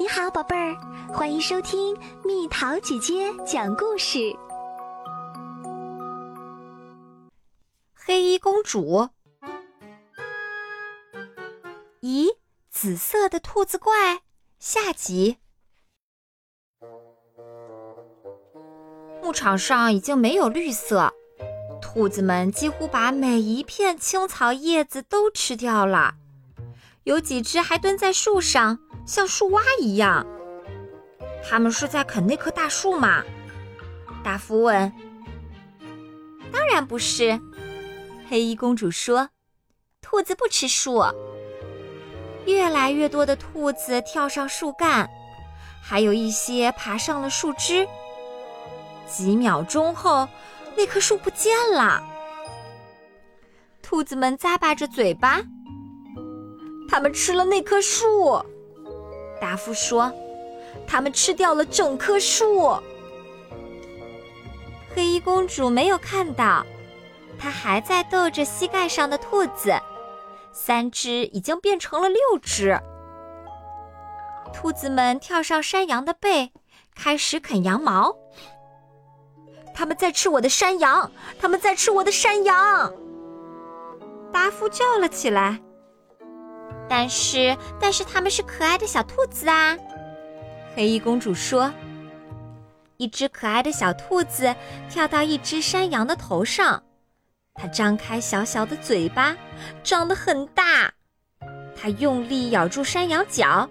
你好，宝贝儿，欢迎收听蜜桃姐姐讲故事。黑衣公主，咦，紫色的兔子怪下集。牧场上已经没有绿色，兔子们几乎把每一片青草叶子都吃掉了，有几只还蹲在树上。像树蛙一样，他们是在啃那棵大树吗？大夫问。当然不是，黑衣公主说：“兔子不吃树。”越来越多的兔子跳上树干，还有一些爬上了树枝。几秒钟后，那棵树不见了。兔子们咂巴着嘴巴，他们吃了那棵树。达夫说：“他们吃掉了整棵树。”黑衣公主没有看到，她还在逗着膝盖上的兔子，三只已经变成了六只。兔子们跳上山羊的背，开始啃羊毛。他们在吃我的山羊！他们在吃我的山羊！达夫叫了起来。但是，但是它们是可爱的小兔子啊！黑衣公主说。一只可爱的小兔子跳到一只山羊的头上，它张开小小的嘴巴，张得很大。它用力咬住山羊角，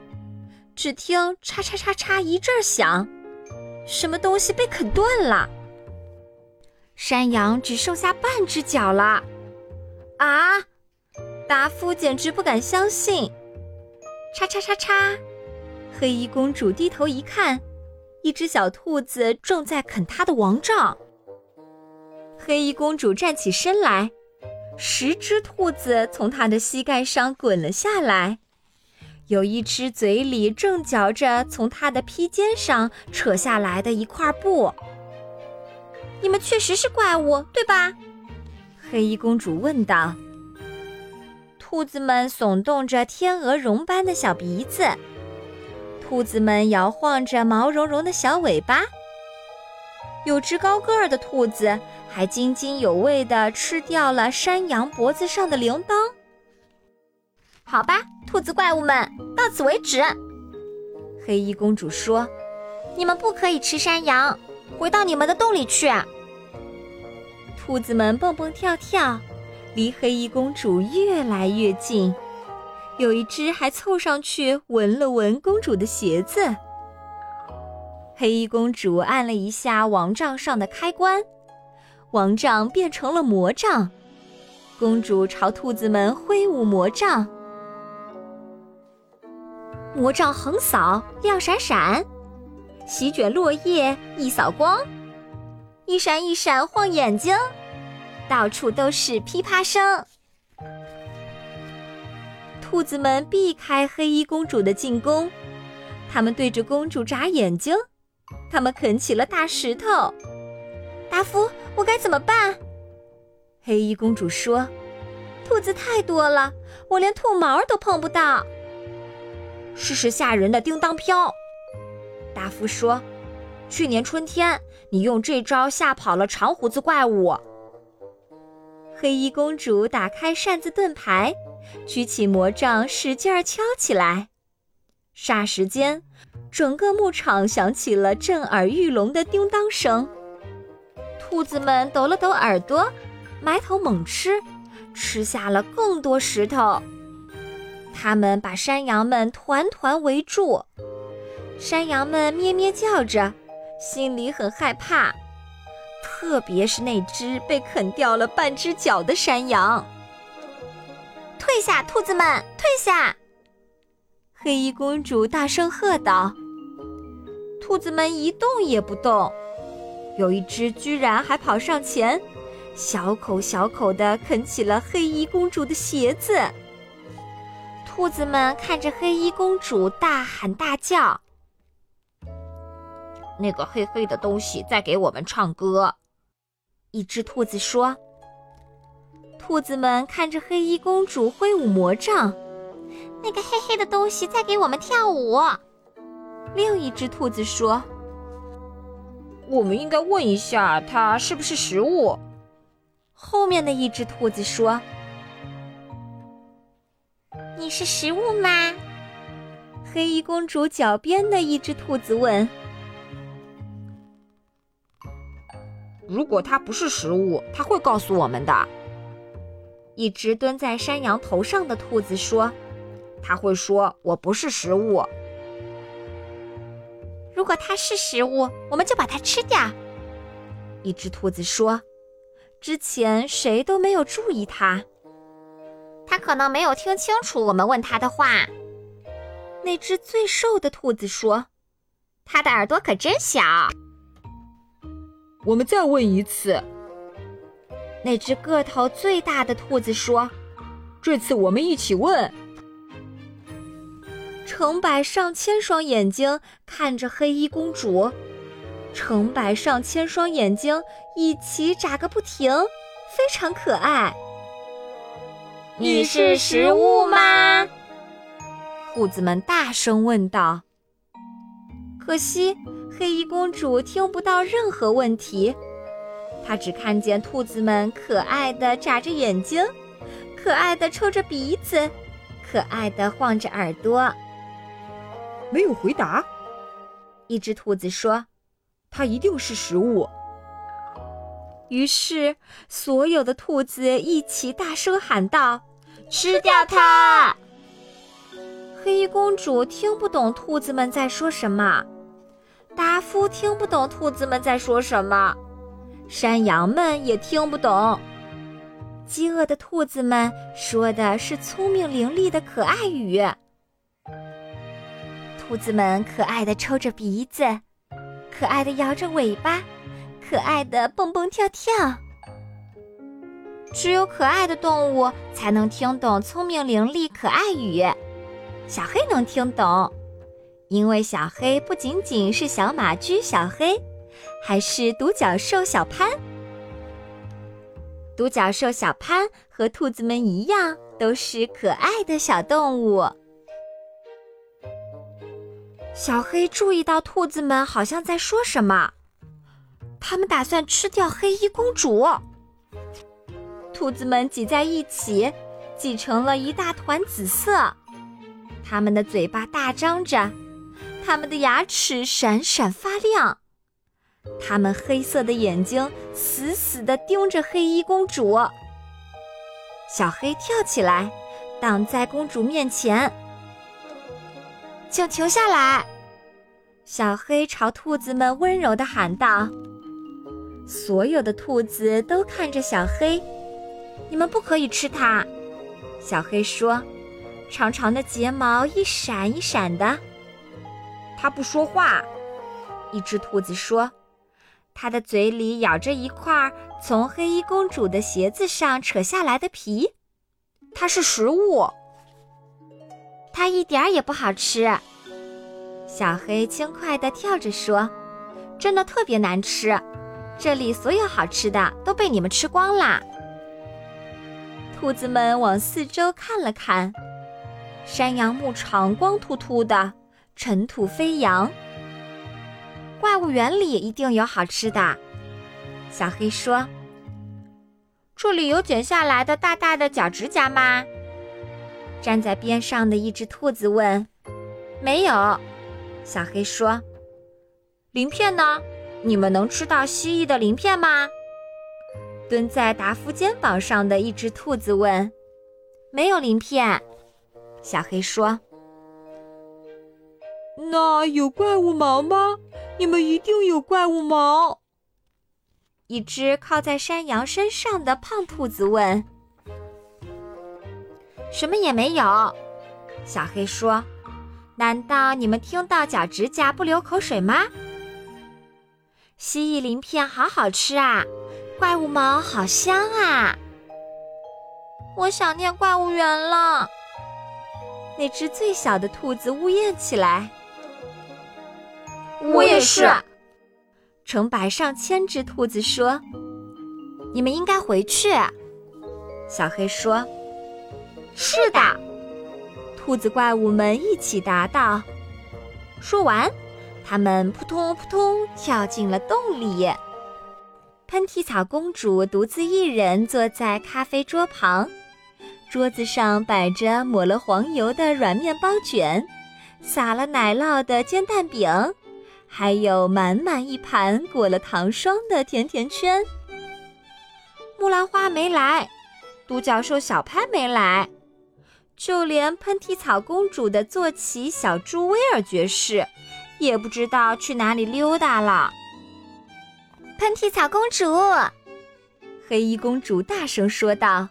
只听“嚓嚓嚓嚓”一阵响，什么东西被啃断了。山羊只剩下半只脚了。啊！达夫简直不敢相信！叉叉叉叉，黑衣公主低头一看，一只小兔子正在啃她的王杖。黑衣公主站起身来，十只兔子从她的膝盖上滚了下来，有一只嘴里正嚼着从她的披肩上扯下来的一块布。你们确实是怪物，对吧？黑衣公主问道。兔子们耸动着天鹅绒般的小鼻子，兔子们摇晃着毛茸茸的小尾巴。有只高个儿的兔子还津津有味地吃掉了山羊脖子上的铃铛。好吧，兔子怪物们，到此为止。黑衣公主说：“你们不可以吃山羊，回到你们的洞里去。”兔子们蹦蹦跳跳。离黑衣公主越来越近，有一只还凑上去闻了闻公主的鞋子。黑衣公主按了一下王杖上的开关，王杖变成了魔杖。公主朝兔子们挥舞魔杖，魔杖横扫，亮闪闪；席卷落叶，一扫光，一闪一闪晃眼睛。到处都是噼啪声，兔子们避开黑衣公主的进攻，他们对着公主眨眼睛，他们啃起了大石头。达夫，我该怎么办？黑衣公主说：“兔子太多了，我连兔毛都碰不到。”试试吓人的叮当飘。达夫说：“去年春天，你用这招吓跑了长胡子怪物。”黑衣公主打开扇子盾牌，举起魔杖，使劲儿敲起来。霎时间，整个牧场响起了震耳欲聋的叮当声。兔子们抖了抖耳朵，埋头猛吃，吃下了更多石头。它们把山羊们团团围住，山羊们咩咩叫着，心里很害怕。特别是那只被啃掉了半只脚的山羊，退下，兔子们，退下！黑衣公主大声喝道。兔子们一动也不动，有一只居然还跑上前，小口小口地啃起了黑衣公主的鞋子。兔子们看着黑衣公主大喊大叫：“那个黑黑的东西在给我们唱歌。”一只兔子说：“兔子们看着黑衣公主挥舞魔杖，那个黑黑的东西在给我们跳舞。”另一只兔子说：“我们应该问一下它是不是食物。”后面的一只兔子说：“你是食物吗？”黑衣公主脚边的一只兔子问：“如果它不是食物，它会告诉我们的。”一只蹲在山羊头上的兔子说：“它会说我不是食物。”如果它是食物，我们就把它吃掉。”一只兔子说。之前谁都没有注意它，它可能没有听清楚我们问它的话。那只最瘦的兔子说：“它的耳朵可真小。”我们再问一次。那只个头最大的兔子说：“这次我们一起问。”成百上千双眼睛看着黑衣公主。成百上千双眼睛一起眨个不停，非常可爱。你是食物吗？兔子们大声问道。可惜黑衣公主听不到任何问题，她只看见兔子们可爱的眨着眼睛，可爱的抽着鼻子，可爱的晃着耳朵。没有回答。一只兔子说。它一定是食物。于是，所有的兔子一起大声喊道：“吃掉它！”黑衣公主听不懂兔子们在说什么，达夫听不懂兔子们在说什么，山羊们也听不懂。饥饿的兔子们说的是聪明伶俐的可爱语。兔子们可爱的抽着鼻子。可爱的摇着尾巴，可爱的蹦蹦跳跳。只有可爱的动物才能听懂聪明伶俐可爱语。小黑能听懂，因为小黑不仅仅是小马驹小黑，还是独角兽小潘。独角兽小潘和兔子们一样，都是可爱的小动物。小黑注意到兔子们好像在说什么，他们打算吃掉黑衣公主。兔子们挤在一起，挤成了一大团紫色。它们的嘴巴大张着，它们的牙齿闪闪发亮，它们黑色的眼睛死死地盯着黑衣公主。小黑跳起来，挡在公主面前。请停下来！小黑朝兔子们温柔地喊道。所有的兔子都看着小黑，你们不可以吃它。小黑说：“长长的睫毛一闪一闪的。”它不说话。一只兔子说：“它的嘴里咬着一块从黑衣公主的鞋子上扯下来的皮，它是食物。”它一点儿也不好吃，小黑轻快地跳着说：“真的特别难吃，这里所有好吃的都被你们吃光啦。”兔子们往四周看了看，山羊牧场光秃秃的，尘土飞扬。怪物园里一定有好吃的，小黑说：“这里有剪下来的大大的脚趾甲吗？”站在边上的一只兔子问：“没有。”小黑说：“鳞片呢？你们能吃到蜥蜴的鳞片吗？”蹲在达夫肩膀上的一只兔子问：“没有鳞片。”小黑说：“那有怪物毛吗？你们一定有怪物毛。”一只靠在山羊身上的胖兔子问。什么也没有，小黑说：“难道你们听到脚趾甲不流口水吗？”蜥蜴鳞片好好吃啊，怪物毛好香啊！我想念怪物园了。那只最小的兔子呜咽起来。我也是。成百上千只兔子说：“你们应该回去。”小黑说。是的，兔子怪物们一起答道。说完。他们扑通扑通跳进了洞里。喷嚏草公主独自一人坐在咖啡桌旁，桌子上摆着抹了黄油的软面包卷，撒了奶酪的煎蛋饼，还有满满一盘裹了糖霜的甜甜圈。木兰花没来，独角兽小潘没来，就连喷嚏草公主的坐骑小猪威尔爵士，也不知道去哪里溜达了。喷嚏草公主，黑衣公主大声说道：“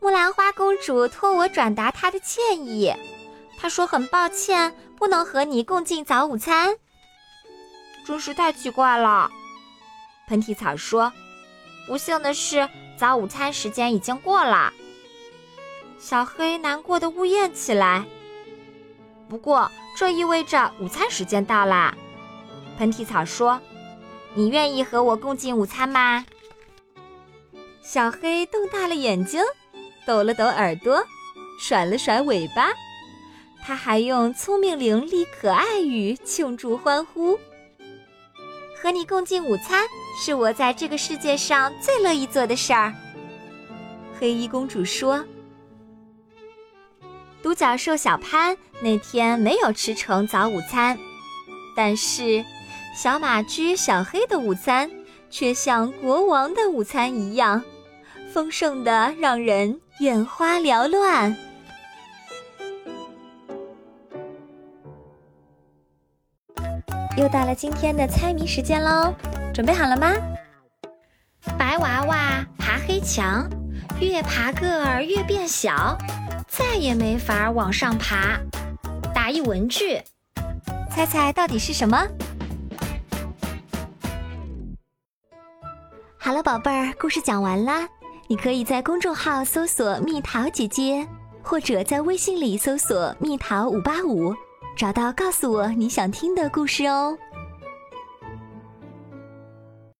木兰花公主托我转达她的歉意，她说很抱歉不能和你共进早午餐。”真是太奇怪了，喷嚏草说：“不幸的是，早午餐时间已经过了。”小黑难过的呜咽起来。不过，这意味着午餐时间到啦，喷嚏草说。你愿意和我共进午餐吗？小黑瞪大了眼睛，抖了抖耳朵，甩了甩尾巴，他还用聪明伶俐可爱语庆祝欢呼。和你共进午餐是我在这个世界上最乐意做的事儿。黑衣公主说：“独角兽小潘那天没有吃成早午餐，但是……”小马驹小黑的午餐却像国王的午餐一样丰盛的，让人眼花缭乱。又到了今天的猜谜时间喽，准备好了吗？白娃娃爬黑墙，越爬个儿越变小，再也没法往上爬。打一文具，猜猜到底是什么？好了，宝贝儿，故事讲完啦。你可以在公众号搜索“蜜桃姐姐”，或者在微信里搜索“蜜桃五八五”，找到告诉我你想听的故事哦。